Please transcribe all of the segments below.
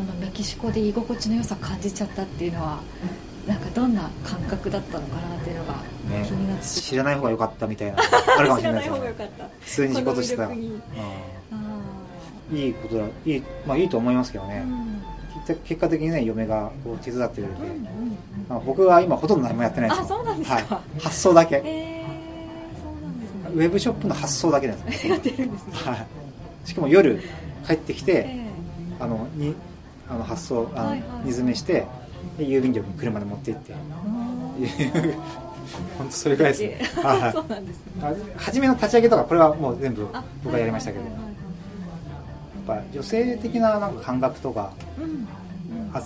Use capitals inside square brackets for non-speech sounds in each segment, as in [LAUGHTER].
そのメキシコで居心地の良さ感じちゃったっていうのはなんかどんな感覚だったのかなっていうのが気になって、ね、知らない方が良かったみたいな [LAUGHS] あるかもしれないですね。普通に仕事してたら、うん、いいことだいい,、まあ、いいと思いますけどね、うん。結果的にね嫁がこう手伝ってくれて、うんうんうん。まあ、僕は今ほとんど何もやってないです。あそうなんですか、はい、発送だけ、えー、そうなんですね。ウェブショップの発送だけなんです [LAUGHS] やってるんですね、はい、しかも夜帰ってきて、えー、あのにあの発送あの、はいはい、荷詰めしてで郵便局に車で持って行って。[LAUGHS] 本当それぐらいですね、はい、[LAUGHS] そうなんですね。初めの立ち上げとかこれはもう全部僕がやりましたけど、はいはいはいぱ女性的ななんか感覚とか、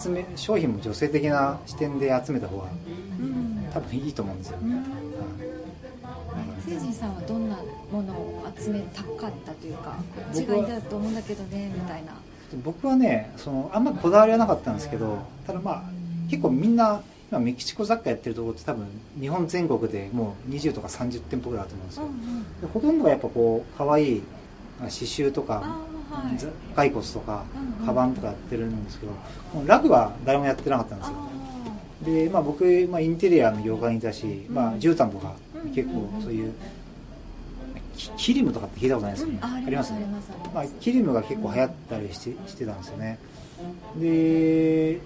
集め商品も女性的な視点で集めた方が、多分いいと思うんですよ、ね。聖人さんはどんなものを集めたかったというかこっちがいいだと思うんだけどねみたいな僕はねそのあんまりこだわりはなかったんですけどただまあ結構みんな今メキシコ雑貨やってるところって多分日本全国でもう20とか30店舗ぐらいあると思うんですよ、うんうん、ほとんどがやっぱこう可愛い刺繍とか骸骨とか、カバンとかやってるんですけどラグは誰もやってなかったんですよ。で、まあ、僕、まあ、インテリアの業界にいたし、まあ、絨毯とか結構そういうキリムとかって聞いたことないですよね、ありますね。まあ、キリムが結構流行ったりしてしてたんですよね。で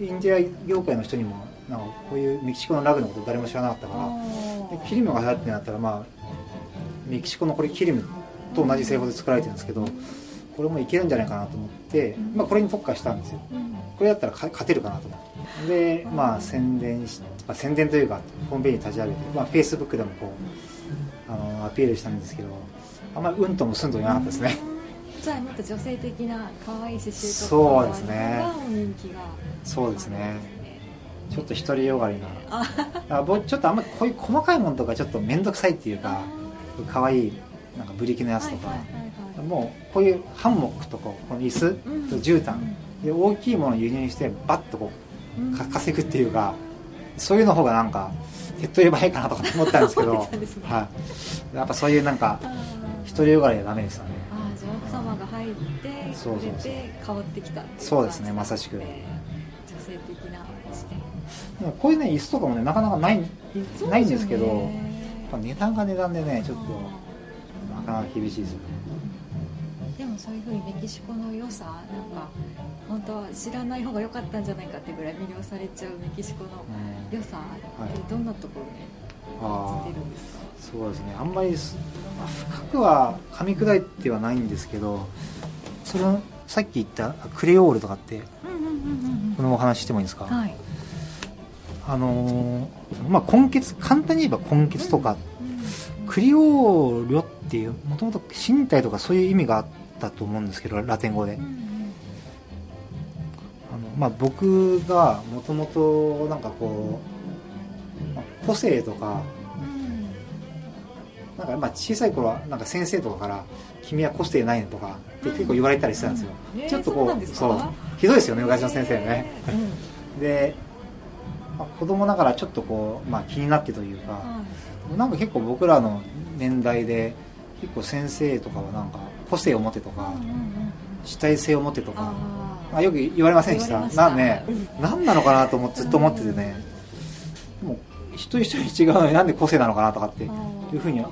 インテリア業界の人にもなんかこういうメキシコのラグのこと誰も知らなかったからキリムが流行ってなったらまあメキシコのこれキリムと同じ製法で作られてるんですけどこれもいけるんじゃないかなと思って、まあ、これに特化したんですよ。これだったら勝てるかなと思って。でまあ宣伝し、まあ、宣伝というかホームページ立ち上げて、まあ、フェイスブックでもこうあのアピールしたんですけどあんまりうんともすんといなかったですね。じゃあもっと女性的な可愛い刺繍とかそうですね。そうですね。ちょっと独りよがりな。あ僕ちょっとあんまりこういう細かいものとかちょっと面倒くさいっていうか可愛いなんかブリキのやつとか、はいはいはいもうこういうハンモックとここの椅子と絨毯。で大きいものを輸入してバッとこうか稼ぐっていうかそういうの方がなんか手っ取り早いかなとか思ったんですけど、[LAUGHS] ね、はい、やっぱそういうなんか独りよがりはダメですよね。ああじゃあ奥様が入ってそうそうそう。変わってきたそうですねまさしく、えー、女性的な視点。こういうね椅子とかもねなかなかないないんですけどやっぱ値段が値段でねちょっとなかなか厳しいですよね。でもそういうふうにメキシコの良さなんか本当は知らない方が良かったんじゃないかってぐらい魅了されちゃうメキシコの良さってどんなところで感じてるんですか、そうですね。あんまり、まあ、深くは噛み砕いてはないんですけどそのさっき言ったクレオールとかってこのお話してもいいですか、はい、あのまあ根血簡単に言えば根血とか、クリオーリョっていうもともと身体とかそういう意味があっったと思うんですけどラテン語で、あのまあ、僕がもともとなんかこう、まあ、個性とか、なんかまあ小さい頃はなんか先生とかから「君は個性ないね」とかって結構言われたりしたんですよ、ちょっとこうそうひどいですよね昔の先生ね、で、まあ、子供ながらちょっとこう、まあ、気になってというか、なんか結構僕らの年代で結構先生とかはなんか個性を持てとか、主体性を持てとかあよく言われませんでした？なんね、何なのかなと思ずっと思っててね、もう一人一人違うのになんで個性なのかなとかっていうふうに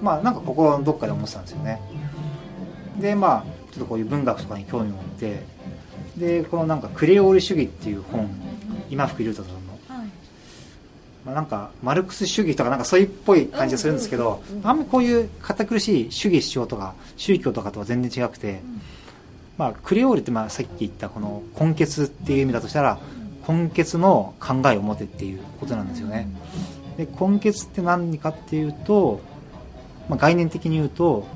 まあなんか心のどっかで思ってたんですよね。でまあちょっとこういう文学とかに興味を持ってでこのなんかクレオール主義っていう本今福竜太さんまあ、なんかマルクス主義とかなんかそういうっぽい感じがするんですけど、あんまりこういう堅苦しい主義主張とか宗教とかとは全然違くて、まあ、クレオールってまあさっき言ったこの根血っていう意味だとしたら根血の考えを持てっていうことなんですよね。で根血って何かっていうと、まあ、概念的に言うと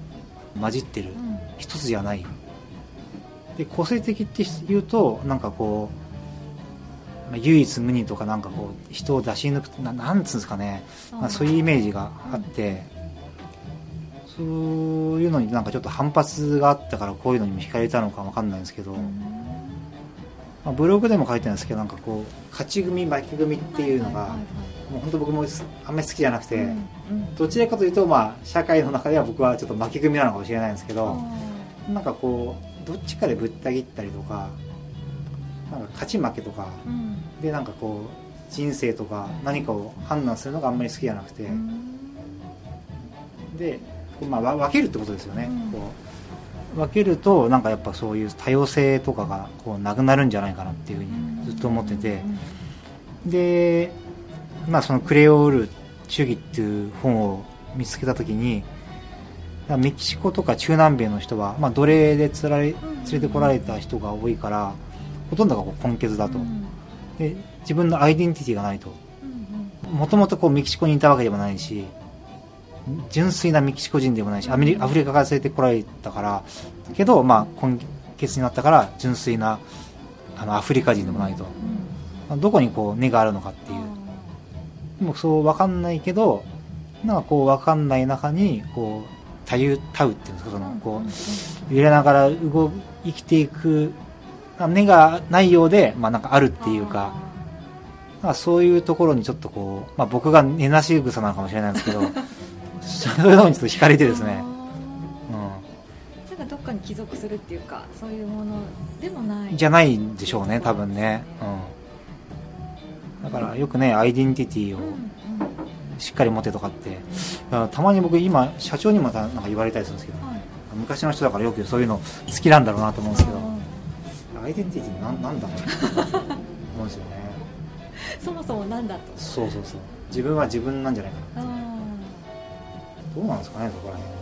混じってる。一つじゃない。で個性的っていうとなんかこうまあ、唯一無二とかなんかこう人を出し抜くななんつうんですかね、まあ、そういうイメージがあって、そういうのになんかちょっと反発があったからこういうのにも惹かれたのか分かんないんですけど、まあ、ブログでも書いてるんですけどなんかこう勝ち組負け組っていうのが、もう本当僕もあんまり好きじゃなくて、どちらかというとまあ社会の中では僕はちょっと負け組なのかもしれないんですけど、なんかこうどっちかでぶった切ったりとかなんか勝ち負けとか、でなんかこう人生とか何かを判断するのがあんまり好きじゃなくて、で、まあ、分けるってことですよね、こう分けるとなんかやっぱそういう多様性とかがこうなくなるんじゃないかなっていうふうにずっと思ってて、で、まあ、そのクレオール主義っていう本を見つけた時にメキシコとか中南米の人は、まあ、奴隷でつられ連れてこられた人が多いからほとんどがこう根血だと、で自分のアイデンティティがないと。もともとメキシコにいたわけでもないし純粋なメキシコ人でもないしアメリアフリカから連れてこられたからけど、まあ、根血になったから純粋なあのアフリカ人でもないと、まあ、どこにこう根があるのかっていう。でもそう分かんないけどなんかこう分かんない中にこうたゆたうっていうんですかそのこう揺れながら動生きていく根がないようで、まあ、なんかあるっていうか。まあ、そういうところにちょっとこう、まあ、僕が根なし草なのかもしれないんですけどそういうのにちょっと惹かれてですね、うん、なんかどっかに帰属するっていうかそういうものでもない。じゃないんでしょうね多分ね、うん、だからよくねアイデンティティをしっかり持てとかって。たまに僕今社長にもなんか言われたりするんですけど、はい、昔の人だからよくそういうの好きなんだろうなと思うんですけどアイデンティティなんなんだろう思うんですよね。[LAUGHS] そもそもなんだと。そうそうそう。自分は自分なんじゃないかなどうなんですかねそこら辺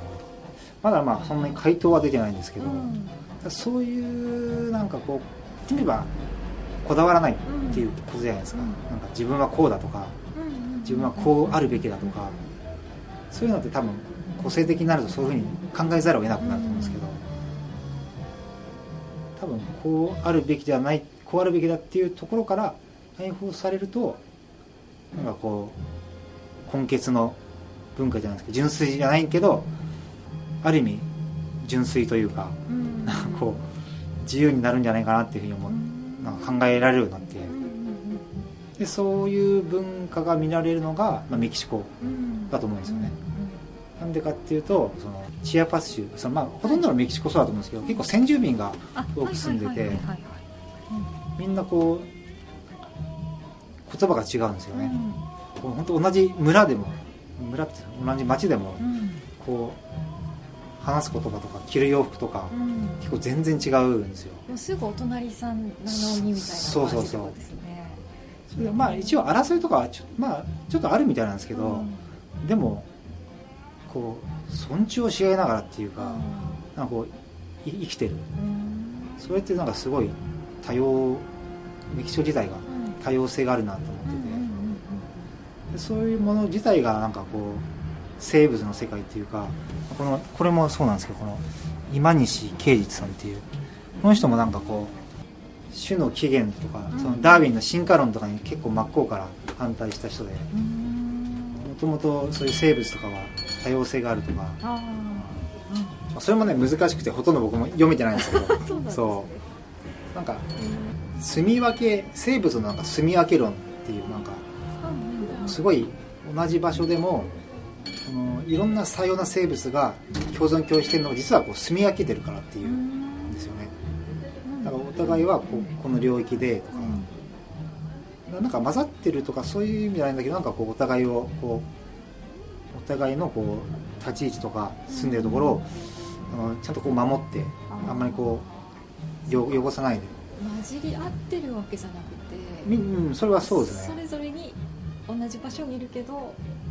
まだまあそんなに回答は出てないんですけど、うん、そういうなんかこう例えばこだわらないっていうことじゃないですか、うん、なんか自分はこうだとか、自分はこうあるべきだとか。そういうのって多分個性的になるとそういうふうに考えざるを得なくなると思うんですけど。多分こうあるべきではないこうあるべきだっていうところから解放されるとなんかこう根血の文化じゃないですけど純粋じゃないけどある意味純粋というか、うん、なんかこう自由になるんじゃないかなっていうふうに思う、なんか考えられるようになって。でそういう文化が見られるのが、まあ、メキシコだと思うんですよね、なんでかっていうとそのチアパス州その、まあ、ほとんどのメキシコそうだと思うんですけど結構先住民が多く住んでてみんなこう言葉が違うんですよね、うん、本当同じ村でも村って同じ町でも、こう話す言葉とか着る洋服とか、結構全然違うんですよ。もうすぐお隣さんなのにみたいな感じですね。そうそうそう。それまあ一応争いとかはちょ,、まあ、ちょっとあるみたいなんですけど、でもこう尊重し合いながらっていうか,、なんかこう生きてる、それってなんかすごい多様メキシコ自体が多様性があるなと思ってて、そういうもの自体がなんかこう生物の世界っていうかこのこれもそうなんですけどこの今西圭実さんっていうこの人もなんかこう種の起源とか、そのダーウィンの進化論とかに結構真っ向から反対した人でもともとそういう生物とかは多様性があるとか、それもね難しくてほとんど僕も読めてないんですけど。[LAUGHS] そう。なんか住み分け生物のなんか住み分け論っていうなんかすごい同じ場所でもそのいろんな多様な生物が共存共栄してるのが実はこう住み分けてるからっていうんですよね。だからお互いはこうこの領域でとか。なんか混ざってるとかそういう意味じゃないんだけどなんかこうお互いをこうお互いのこう立ち位置とか住んでるところをあのちゃんとこう守ってあんまりこう汚さないで。混じり合ってるわけじゃなくてうんそれはそうですねそれぞれに同じ場所にいるけど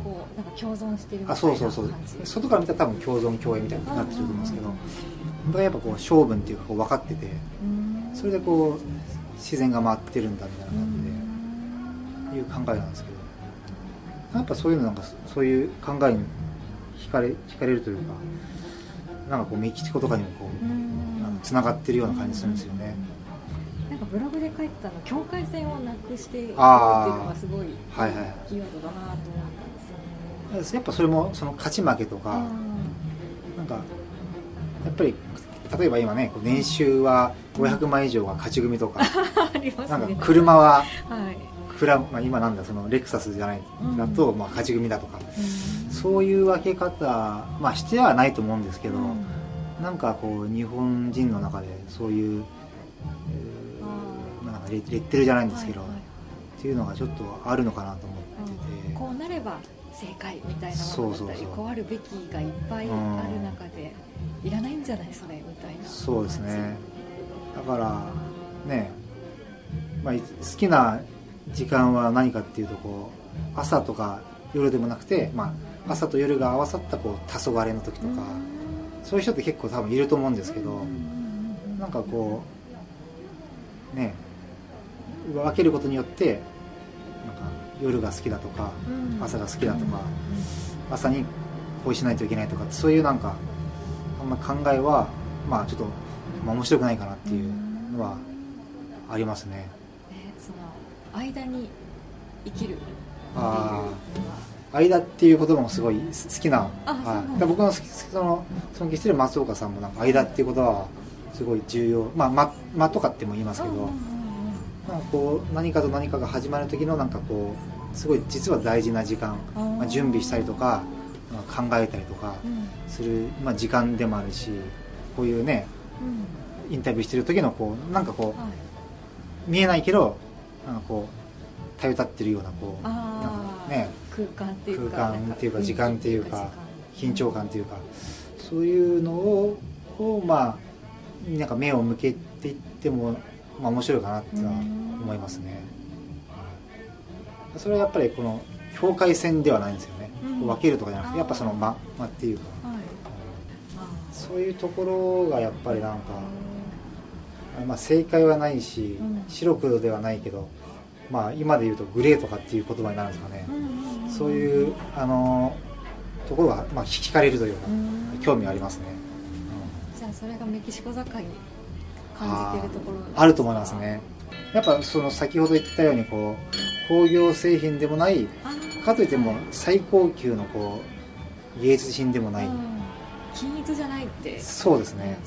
こうなんか共存してるみたいなあそうそうそう。外から見たら多分共存共栄みたいになってると思うんですけど本当はやっぱこう性分っていうかこう分かっててそれでこう自然が回ってるんだみたいな感じでいう考えなんですけどやっぱそういうのなんかそういう考えに惹かれ惹かれるというかなんかこうメキシコとかにもこうつながってるような感じするんですよね。なんかブログで書いてたの境界線をなくしていくっていうのがすごいキーワードだなと思ったんですよね、やっぱそれもその勝ち負けとか、なんかやっぱり例えば今ね年収は500万以上が勝ち組とか、[LAUGHS] ね、なんか車は、はい。まあ、今なんだそのレクサスじゃないだと、まあ、勝ち組だとか、うん、そういう分け方、まあ、してはないと思うんですけど、うん、なんかこう日本人の中でそういうレッテルじゃないんですけど、はいはい、っていうのがちょっとあるのかなと思ってて、こうなれば正解みたいなものだったりこうあるべきがいっぱいある中で、いらないんじゃないそれみたいなそうですね。だからね、まあ、好きな時間は何かっていうとこう朝とか夜でもなくて、まあ、朝と夜が合わさったこう黄昏の時とか、そういう人って結構多分いると思うんですけど、なんかこうね分けることによってなんか夜が好きだとか、朝が好きだとか、朝にこうしないといけないとかそういうなんかあんま考えはまあちょっと、まあ、面白くないかなっていうのはありますね。えその間に生きるああ間っていう言葉もすごい好きなはい、僕のその尊敬してる松岡さんもなんか間っていう言葉はすごい重要。まあ間間とかっても言いますけど、なんかこう何かと何かが始まる時のなんかこうすごい実は大事な時間、まあ、準備したりとか、まあ、考えたりとかする、まあ、時間でもあるしこういうね、インタビューしてる時のこうなんかこう、見えないけどなんかこう頼たってるようなこうなんかね空間っていうか空間っていうか時間っていうか緊張感っていうかそういうのををまあなんか目を向けていっても、まあ、面白いかなっては思いますね、それはやっぱりこの境界線ではないんですよね、うん、分けるとかじゃなくてやっぱその間、間っていうか、はい、そういうところがやっぱりなんか、まあ、正解はないし、うん、白黒ではないけど、まあ、今で言うとグレーとかっていう言葉になるんですかね、うん、そういうあのところが、まあ、引かれるというか、興味ありますね。それがメキシコ境に感じてるところ。あると思いますね。やっぱその先ほど言ったようにこう工業製品でもないかといっても最高級のこう芸術品でもない、均一じゃないってそうですね。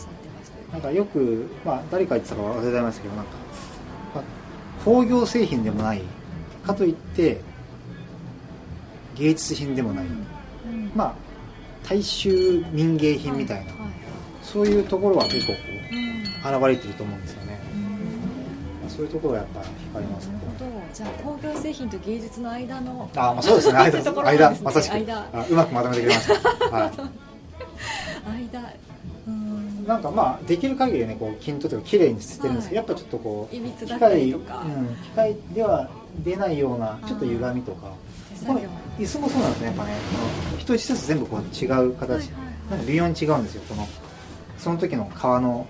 なんかよく、まあ、誰か言ってたか忘れちゃいましたけどなんか、まあ、工業製品でもないかといって芸術品でもない、うん。うん、まあ大衆民芸品みたいな、はい。そういうところは結構こう現れてると思うんですよね、そういうところはやっぱ光りますね。じゃあ工業製品と芸術の間のあまあそうですね。[LAUGHS] 間ね、間まさしく。間。あうまくまとめてくれました、はい、[LAUGHS] 間。なんかまあできる限りねこう均等とか綺麗にしてるんですけど、はい、やっぱちょっとこう機械、うん、機械では出ないようなちょっと歪みとか。この椅子もそうなんですねやっぱね。一つ一つ全部こう違う形、はいはいはい、なんか微妙に違うんですよこのその時の皮の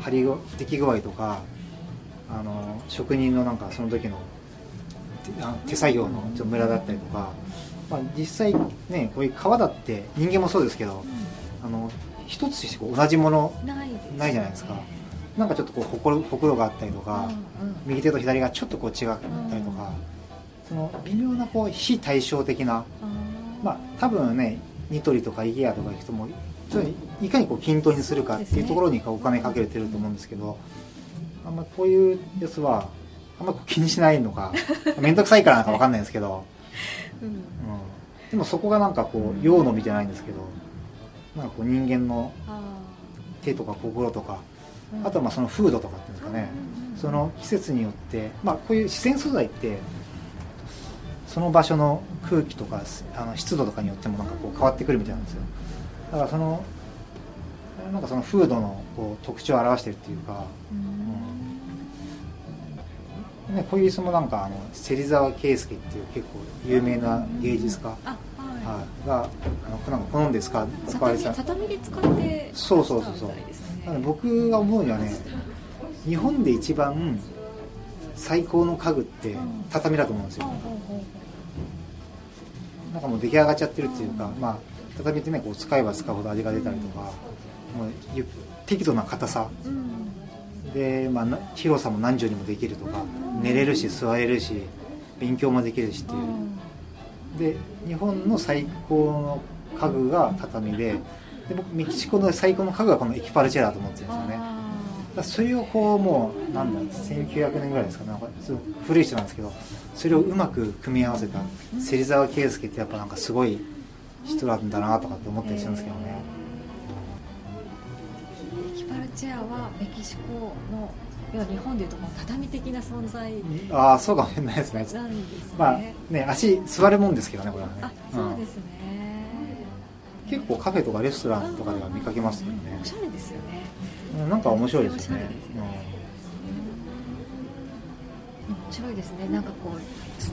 張り出来具合とかあの職人のなんかその時の手作業のちょムラだったりとか、まあ、実際ねこういう皮だって人間もそうですけど、あの一つして同じものないじゃないですか。なんかちょっとこうほころほくろがあったりとか、右手と左がちょっとこう違ったりとか、その微妙なこう非対称的な、まあ多分ねニトリとか IKEA とか行くともいかにこう均等にするかっていうところにお金かけてると思うんですけどあんまこういうやつはあんま気にしないのか [LAUGHS] 面倒くさいからなんか分かんないんですけど、うん、うん、でもそこがなんかこう用のみじゃないんですけどなんかこう人間の手とか心とかあとはまあその風土とかっていうんですかね。その季節によってまあこういう自然素材ってその場所の空気とかあの湿度とかによってもなんかこう変わってくるみたいなんですよだからそのなんかその風土のこう特徴を表してるっていうか、うん、ね、こういう椅子もなんかあの芹沢圭介っていう結構有名な芸術家、はい、があのなんか？好んで使使われてた畳で使ってそうそうそうそう、僕が思うにはね日本で一番最高の家具って畳だと思うんですよ、なんかもう出来上がっちゃってるっていうか、まあ畳ってねこう使えば使うほど味が出たりとかもう適度な硬さ、うん、で、まあ、広さも何畳にもできるとか、うん、寝れるし座れるし勉強もできるしっていう、うん、で日本の最高の家具が畳でで僕メキシコの最高の家具がこのエキパルチェラだと思ってるんですよね。それをこうもうなんだ1900年ぐらいですかね。古い人なんですけどそれをうまく組み合わせた芹沢圭介ってやっぱなんかすごい人なんだなとかって思ったりするんですけどね、キパルチェアはメキシコの要は日本でいうともう畳的な存在ああそうかもしれないですね。ですね,、まあ、ね足座るもんですけどねこれはね。あそうですね、うん、結構カフェとかレストランとかでは見かけますよね、おしゃれですよね。なんか面白いですよね。面白いですね。なんかこう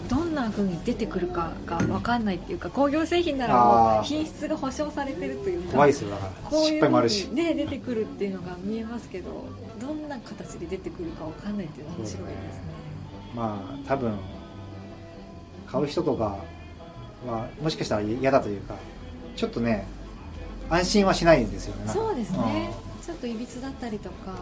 どんなふうに出てくるかが分かんないっていうか工業製品ならもう品質が保証されてるというか怖いですよだから。失敗もあるし。ね出てくるっていうのが見えますけどどんな形で出てくるか分かんないっていうのは面白いですね。まあ多分買う人とかはもしかしたら嫌だというかちょっとね安心はしないんですよね。そうですね、うんちょっといびつだったりとか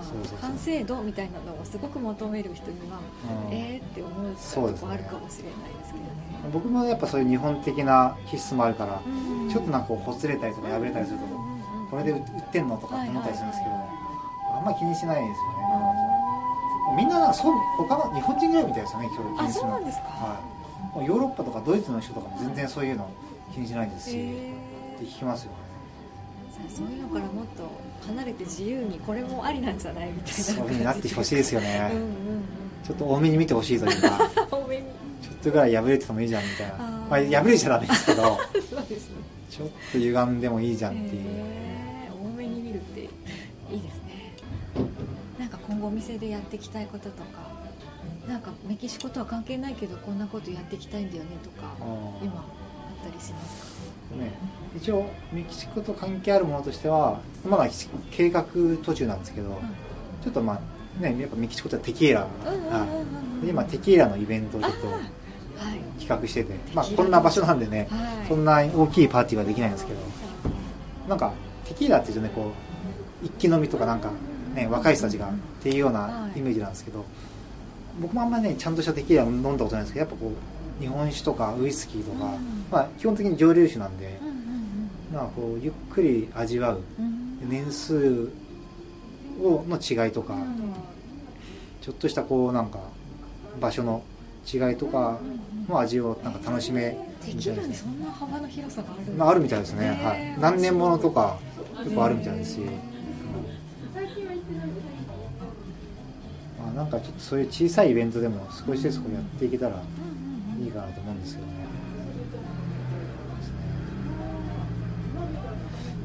完成度みたいなのをすごく求める人には、うん、えーって思うとこあるかもしれないですけどね、ね、僕もやっぱそういう日本的な気質もあるから、うん、ちょっとなんかほつれたりとか破れたりすると、うん、これで売ってんのとかって思ったりするんですけど、あんまり気にしないですよね、みんなそう他の日本人ぐらいみたいですよね気にするの。あそうなんですか、はい、ヨーロッパとかドイツの人とかも全然そういうの気にしないですし、って聞きますよねそういうのからもっと離れて自由にこれもありなんじゃないみたいなそういうになってほしいですよね。うん、ちょっと多めに見てほしいというか。多めにちょっとぐらい破れててもいいじゃんみたいな。まあ、破れちゃダメですけど。そうですね。ちょっと歪んでもいいじゃんっていう、えー、多めに見るっていいですね。なんか今後お店でやっていきたいこととか。なんかメキシコとは関係ないけどこんなことやっていきたいんだよねとか今あったりしますか？ね、一応メキシコと関係あるものとしてはまだ計画途中なんですけど、うん、ちょっとまあねやっぱメキシコってテキーラ、うん、今テキーラのイベントをちょっと企画してて、まあ、こんな場所なんでね、はい、そんな大きいパーティーはできないんですけどなんかテキーラっていうとねこう一気飲みとかなんか、ね、若い人たちがっていうようなイメージなんですけど、僕もあんまりねちゃんとしたテキーラ飲んだことないんですけどやっぱこう日本酒とかウイスキーとか、まあ、基本的に蒸留酒なんで、まあ、こうゆっくり味わう、年数をの違いとか、ちょっとしたこうなんか場所の違いとかの味をなんか楽しめみたいですね。そんな幅の広さがある、まあ、あるみたいですね。はい。何年ものとか結構あるみたいですし。まあ、なんかちょっとそういう小さいイベントでも少しずつこうやっていけたらいいかなと思うんですけどね。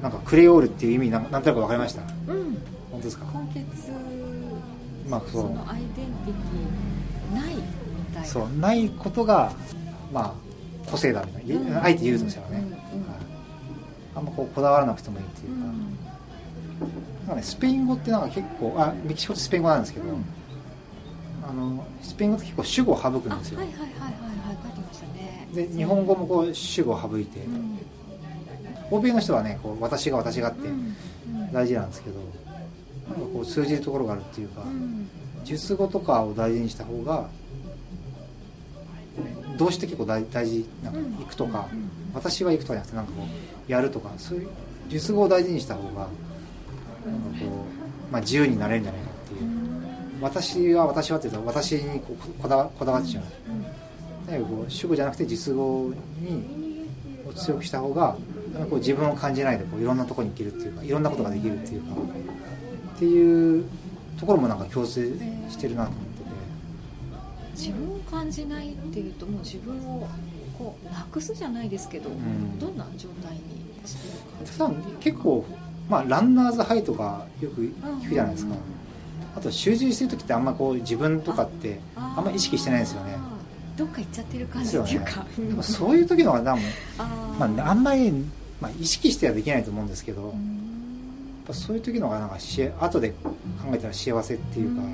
なんかクレオールっていう意味なんなんとなく分かりました？うん。本当ですか？根血まあそう。そのアイデンティティないみたいな。そうないことがまあ個性だみたいな、うん、あえて言うとしたらね、うんうん、あんまこうこだわらなくてもいいっていうか,、なんかね、スペイン語ってなんか結構あメキシコってスペイン語なんですけど、あのスペイン語って結構主語を省くんですよ。はいはいはいはいで日本語もこう主語を省いて、欧米の人はねこう私が私がって大事なんですけど、なんかこう通じるところがあるっていうか、術語とかを大事にした方が動詞って結構大大事なんか行くとか、私は行くとかじゃなくてなんかこうやるとかそういう術語を大事にした方がなんかこう、まあ、自由になれるんじゃないかっていう。私は私はって言うと私にこだわこだわっちゃう、だかこう主語じゃなくて実語にを強くした方がこう自分を感じないでこういろんなところに行けるっていうかいろんなことができるっていうかっていうところもなんか共通してるなと思ってて。自分を感じないっていうともう自分をこうなくすじゃないですけど、うん、どんな状態にしてるか結構、まあ、ランナーズハイとかよく聞くじゃないですか、うん。うん、あと集中してる時ってあんまこう自分とかってあんま意識してないですよねどっか行っちゃってる感じっていうか、ね、でもそういう時のが多分あ,、まあ、あんまりまあ、意識してはできないと思うんですけど、やっぱそういう時のがなんかし後で考えたら幸せっていうか、ま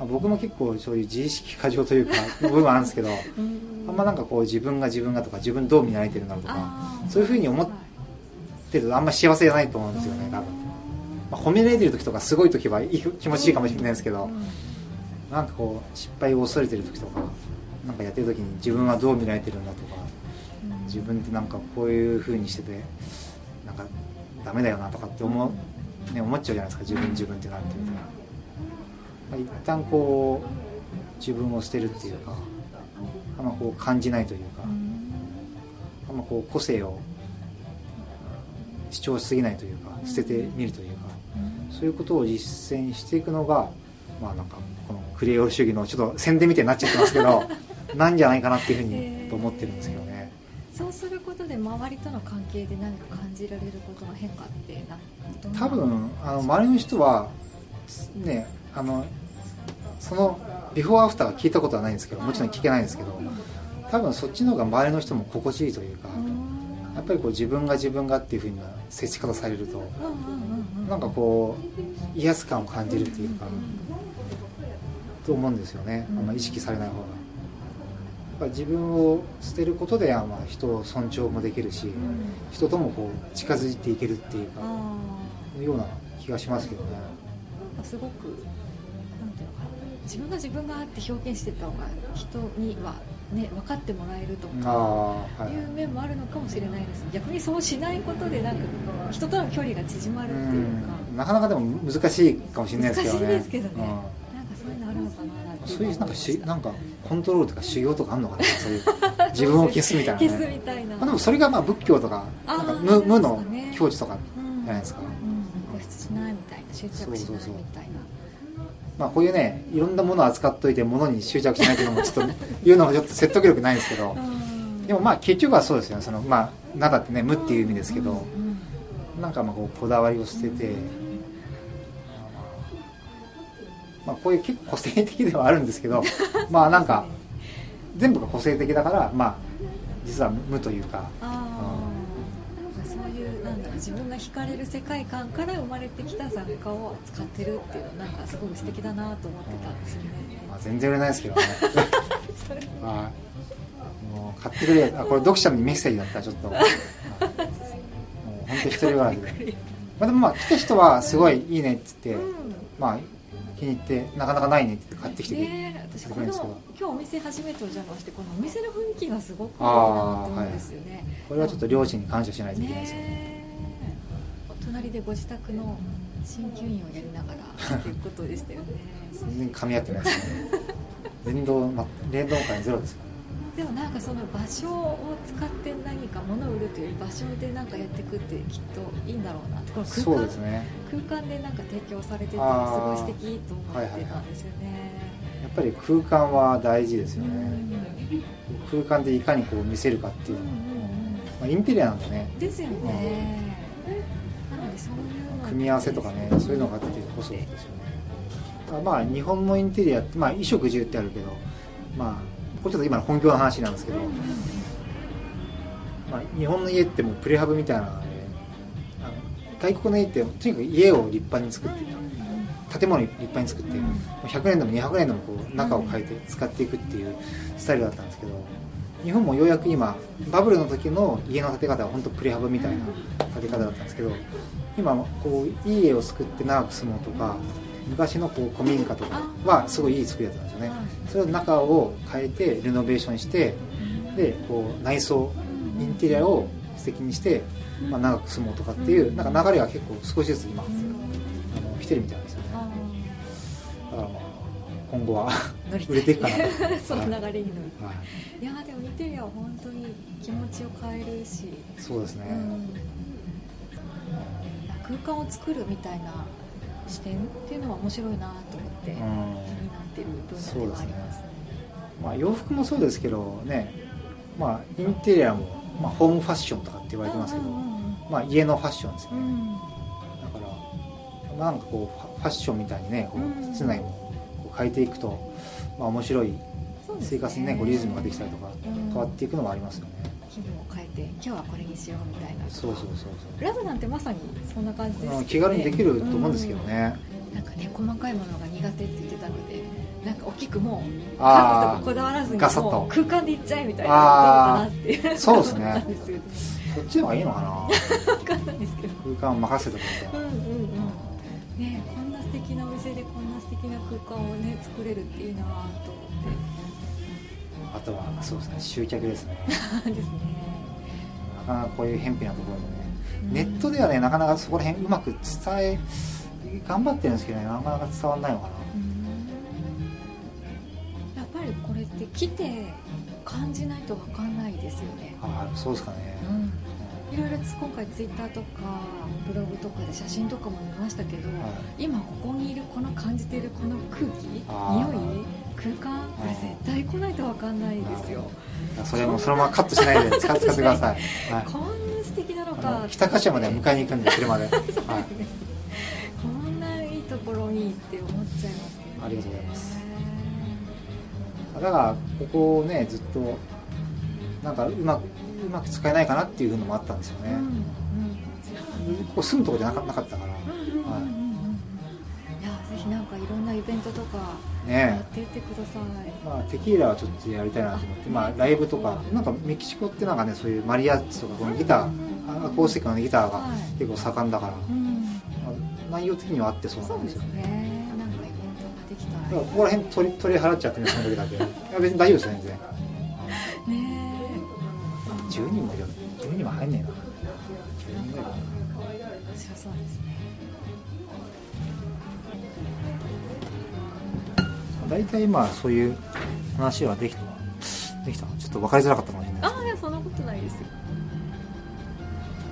あ、僕も結構そういう自意識過剰というか [LAUGHS] 部分あるんですけど、あんまなんかこう自分が自分がとか自分どう見られてるんだとかそういうふうに思ってるとあんま幸せじゃないと思うんですよね多分、まあ、褒められてる時とかすごい時はいい気持ちいいかもしれないですけど、なんかこう失敗を恐れてる時とかなんかやってる時に自分はどう見られてるんだとか自分ってなんかこういうふうにしててなんかダメだよなとかって思,、ね、思っちゃうじゃないですか自分自分ってなってると、まあ、一旦こう自分を捨てるっていうかあんまこう感じないというかあんまこう個性を主張しすぎないというか捨ててみるというかそういうことを実践していくのがまあなんかこのクリエオール主義のちょっと宣伝みたいになっちゃってますけど [LAUGHS] なんじゃないかなっていうふうにと思ってるんですけどね、そうすることで周りとの関係で何か感じられることの変化って何多分あの周りの人はねあのそのビフォーアフターは聞いたことはないんですけどもちろん聞けないんですけど多分そっちの方が周りの人も心地いいというかやっぱりこう自分が自分がっていうふうな接し方されるとなんかこう威圧感を感じるっていうかと思うんですよね。あんま意識されない方が。自分を捨てることでまあ人を尊重もできるし、人ともこう近づいていけるっていうかような気がしますけどね。すごく自分が自分がって表現してた方が人には、ね、分かってもらえるとかい。う面もあるのかもしれないです、はい、逆にそうしないことでなんか人との距離が縮まるっていうか。なかなかでも難しいかもしれないですけどね。難しいですけどね、うん、なんかそういうのあるのかなそういうなんかしなんかコントロールとか修行とかあるのかな？そういう [LAUGHS] 自分を消すみたいな、ね、消すみたいな、まあ、でもそれがまあ仏教とかなんか無無の境地とかじゃないですか、うん、しないみたいな執着しないみたいな。まあ、こういうねいろんなものを扱っといてものに執着しないというのもちょっと [LAUGHS] 言うのもちょっと説得力ないんですけど。でもまあ結局はそうですよ。ねそのまあ「なだ」ってね「無」っていう意味ですけど。なんかまあこうこだわりを捨てて、まあ、こういう結構個性的ではあるんですけど [LAUGHS] まあなんか全部が個性的だからまあ実は無というか。自分が惹かれる世界観から生まれてきた雑貨を使ってるっていうのなんかすごい素敵だなと思ってたんですよね、まあ、全然売れないですけどね。ま [LAUGHS] あ、もう買ってくれあこれ読者にメッセージだったらちょっと。もう本当一人笑いで、[LAUGHS] まあ、でもまあ来た人はすごいいいねっつって、うん、まあ気に入ってなかなかないねって買ってきてくれる、ね、私この今日お店初めてお邪魔してこのお店の雰囲気がすごくいいなと思うんですよね、はい、これはちょっと両親に感謝しないといけないですよね。ね隣でご自宅の鍼灸院をやりながら [LAUGHS] っていうことでしたよね。全然噛み合ってないですね。[LAUGHS] 連動、ま、連動感ゼロですかでもなんかその場所を使って何か物を売るという場所で何かやっていくってきっといいんだろうなこの空間そうです、ね、空間でなんか提供されててすごい素敵と思ってたんですよね、はいはい、やっぱり空間は大事ですよね、うん、空間でいかにこう見せるかっていうのは、うんうんうん。まあ、インテリアなんでね。ですよね、組み合わせとかねそういうのがあってこそですよね。まあ日本のインテリアって、まあ、衣食住ってあるけどまあこれちょっと今の本業の話なんですけど、まあ、日本の家ってもうプレハブみたいなので外国の家ってとにかく家を立派に作って建物立派に作って100年でも200年でもこう中を変えて使っていくっていうスタイルだったんですけど日本もようやく今バブルの時の家の建て方は本当プレハブみたいな建て方だったんですけど今こういい家を作って長く住もうとか昔のこう古民家とかはすごいいい作りだったんですよね。それを中を変えてレノベーションしてでこう内装インテリアを素敵にして、まあ、長く住もうとかっていうなんか流れが結構少しずつ今あの来てるみたいなんですよね。だからまあ今後は売れていくかな [LAUGHS] その流れに乗る、はい、いやでもインテリアは本当に気持ちを変えるし。そうですね、うん。空間を作るみたいな視点っていうのは面白いなと思って気になってる分野ではありますね、ね、まあ、洋服もそうですけどね、まあ、インテリアも、まあ、ホームファッションとかって言われてますけど、まあ、家のファッションですね、うん、だから、まあ、なんかこうファッションみたいにねこう室内もこう変えていくと、まあ、面白い生活にねこうリズムができたりとか変わっていくのもありますよね、て今日はこれにしようみたいなそうそうそうそう。ラブなんてまさにそんな感じです、ね、気軽にできると思うんですけどね、うん、なんかね細かいものが苦手って言ってたのでなんか大きくもう家具とかこだわらずにもう空間でいっちゃえみたいなどうかなっていう。そうですね。そっちの方がいいのかな。分かんないですけど。空間任せてくれうんうんうん。ねこんな素敵なお店でこんな素敵な空間をね作れるっていいなと思って。あとはそうですね。集客ですね。[LAUGHS] ですねなかなかこういう偏僻なところでね、ネットではねなかなかそこら辺うまく伝え頑張ってるんですけどねなかなか伝わらないのかな、やっぱりこれって来て感じないと分かんないですよね。ああそうですかね、うん、いろいろ今回ツイッターとかブログとかで写真とかも見ましたけど、はい、今ここにいるこの感じているこの空気匂い空間これ絶対来ないと分かんないですよ。それもそのままカットしないで [LAUGHS] 使ってください、はい、こんな素敵なのか。北柏まで迎えに行くんで車で、[LAUGHS] はい、こんないいところにって思っちゃいますけど、ね、ありがとうございます。だからここをねずっとなんかうまくうまく使えないかなっていうのもあったんですよね、うんうん、ここ住むとこじゃなかったから、なんかいろんなイベントとかやっていってください、ね、まあ、テキーラはちょっとやりたいなと思って、まあ、ライブとかなんかメキシコってなんかねそういうマリアッチとかこのギターアコースティックのギターが結構盛んだから、はいまあ、内容的にはあってそうなんですよ。ねね。なんかイベントができたらここら辺取り取り払っちゃってねその時だけ。いや別に大丈夫ですよ全然。ね10人もいる。10人も入んねえな。10人ぐらいかな。面白そうですね大体まあそういう話はできたできたちょっと分かりづらかったかもしれないああいやそんなことないですよ。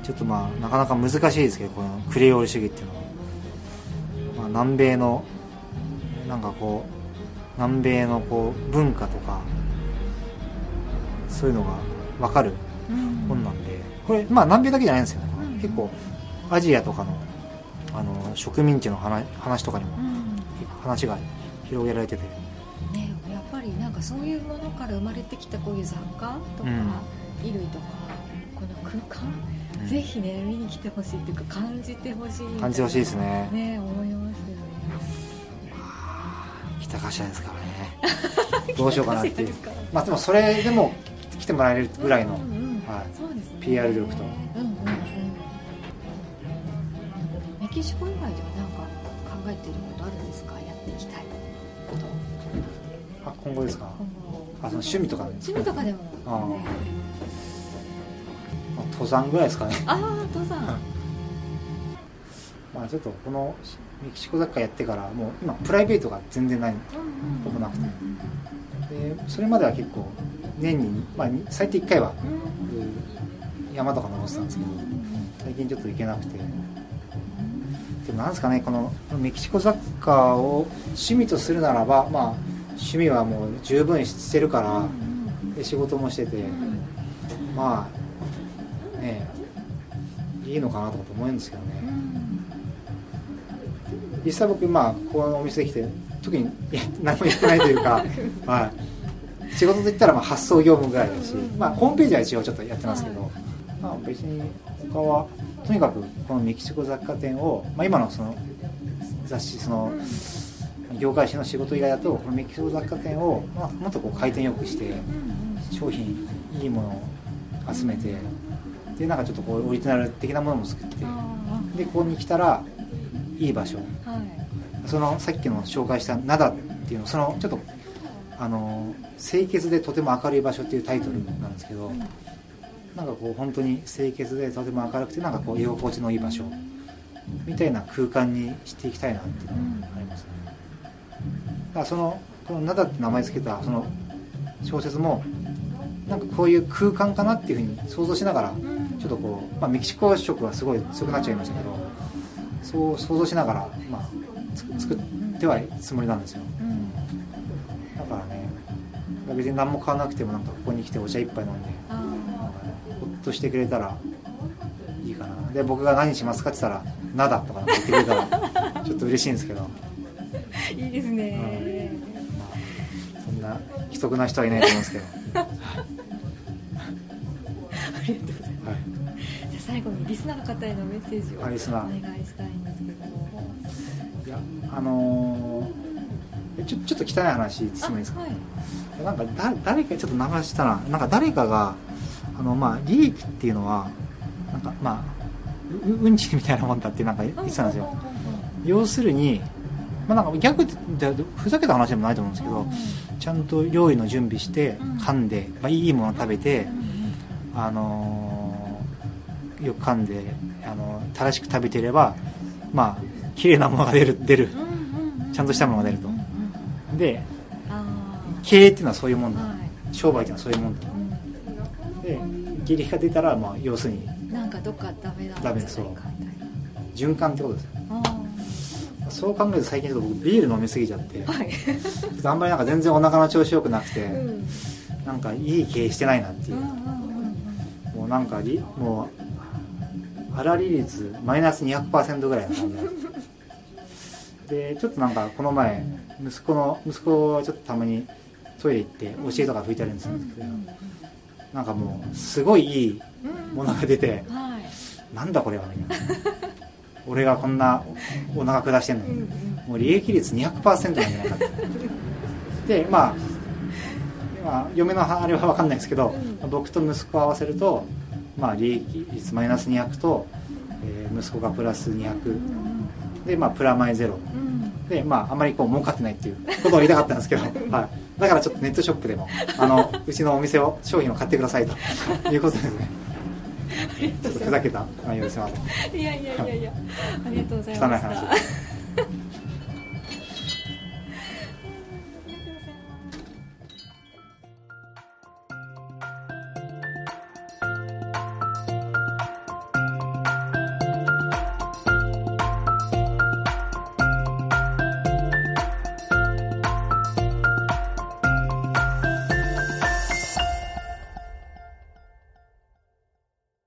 ちょっとまあなかなか難しいですけどこのクレオール主義っていうのは、まあ、南米のなんかこう南米のこう文化とかそういうのが分かる本なんで、これまあ南米だけじゃないんですよね、結構アジアとかのあの植民地の話話とかにも話が広げられてて、ね、やっぱりなんかそういうものから生まれてきたこういう雑貨とか、衣類とかこの空間、うん、ぜひね見に来てほしいっていうか感じてほしい感じてほしいですね。ね思いますよね。北柏ですからね。[LAUGHS] どうしようかなっていう。まあでもそれでも来てもらえるぐらいの、うんはい、そうですね。PR 力と、後ですか？あその趣味とか趣味とかでも、あ、ね、登山ぐらいですかね。ああ登山。まあちょっとこのメキシコ雑貨やってからもう今プライベートが全然ない。ほぼなくて。でそれまでは結構年に、まあ、最低1回は山とか登ってたんですけど最近ちょっと行けなくて。でもなんですかねこのメキシコ雑貨を趣味とするならばまあ趣味はもう十分してるからで仕事もしててまあねいいのかなと思うんですけどね。実際僕まあこのお店来て特に何も言ってないというか、[LAUGHS] はい、仕事といったらまあ発送業務ぐらいだし、まあ、ホームページは一応ちょっとやってますけど、まあ、別に他はとにかくこのメキシコ雑貨店を、まあ、今のその雑誌その業界誌の仕事以外だとこのメキシコ雑貨店を、まあ、もっとこう回転よくして商品いいものを集めてでなんかちょっとこうオリジナル的なものも作ってでここに来たらいい場所、はい、そのさっきの紹介した「灘」っていうのそのちょっとあの清潔でとても明るい場所っていうタイトルなんですけど、なんかこう本当に清潔でとても明るくてなんかこう居心地のいい場所みたいな空間にしていきたいなっていうのがありますねだからそのこの「灘」って名前付けたその小説もなんかこういう空間かなっていうふうに想像しながらちょっとこう、まあ、メキシコ色はすごい強くなっちゃいましたけどそう想像しながら、まあ、作ってはいつもりなんですよ、だからね別に何も買わなくてもなんかここに来てお茶一杯飲んでとしてくれたらいいかな。で僕が何しますかって言ったら「なだ」とか言ってくれたらちょっと嬉しいんですけどいいですね、うん、そんな既得な人はいないと思うんですけど。ありがとうございます、はい、じゃ最後にリスナーの方へのメッセージをお願いしたいんですけど。いやあのー、ちょちょっと汚い話すみですか、はい、なんかだ誰かちょっと流したらなんか誰かがあのまあ利益っていうのはなんかまあうんちみたいなもんだってなんか言ってたんですよ。要するにまあなんか逆でふざけた話でもないと思うんですけどちゃんと料理の準備して噛んで、まあ、いいものを食べてあのー、よく噛んであのー、正しく食べていればまあ綺麗なものが出る出る。ちゃんとしたものが出ると。で経営っていうのはそういうもんだ。商売っていうのはそういうもんだ。で下痢が出たらまあ要するになんかどっかダメなんじゃないかみたいな循環ってことですよそう考えると最近ちょっと僕ビール飲みすぎちゃって、はい、あんまりなんか全然お腹の調子よくなくて、うん、なんかいい経営してないなっていう,、もうなんかもう粗利率マイナス200%ぐらいの感じでちょっとなんかこの前息子の息子はちょっとたまにトイレ行ってお尻とか拭いたりするんですけど、なんかもうすごいいいものが出て、なんだこれはみたいな俺がこんなお腹下してんのに、もう利益率200%なんじゃないかってでまあ今嫁のあれは分かんないですけど、僕と息子を合わせると、まあ、利益率マイナス200と、えー、息子がプラス200で、まあ、プラマイゼロ、で、まあ、あまりこう儲かってないっていうことを言いたかったんですけど、はい、だからちょっとネットショップでもあのうちのお店を商品を買ってくださいということですねふざけた内容です [LAUGHS] いませんいやいやいや。い。やありがとうございました。汚い話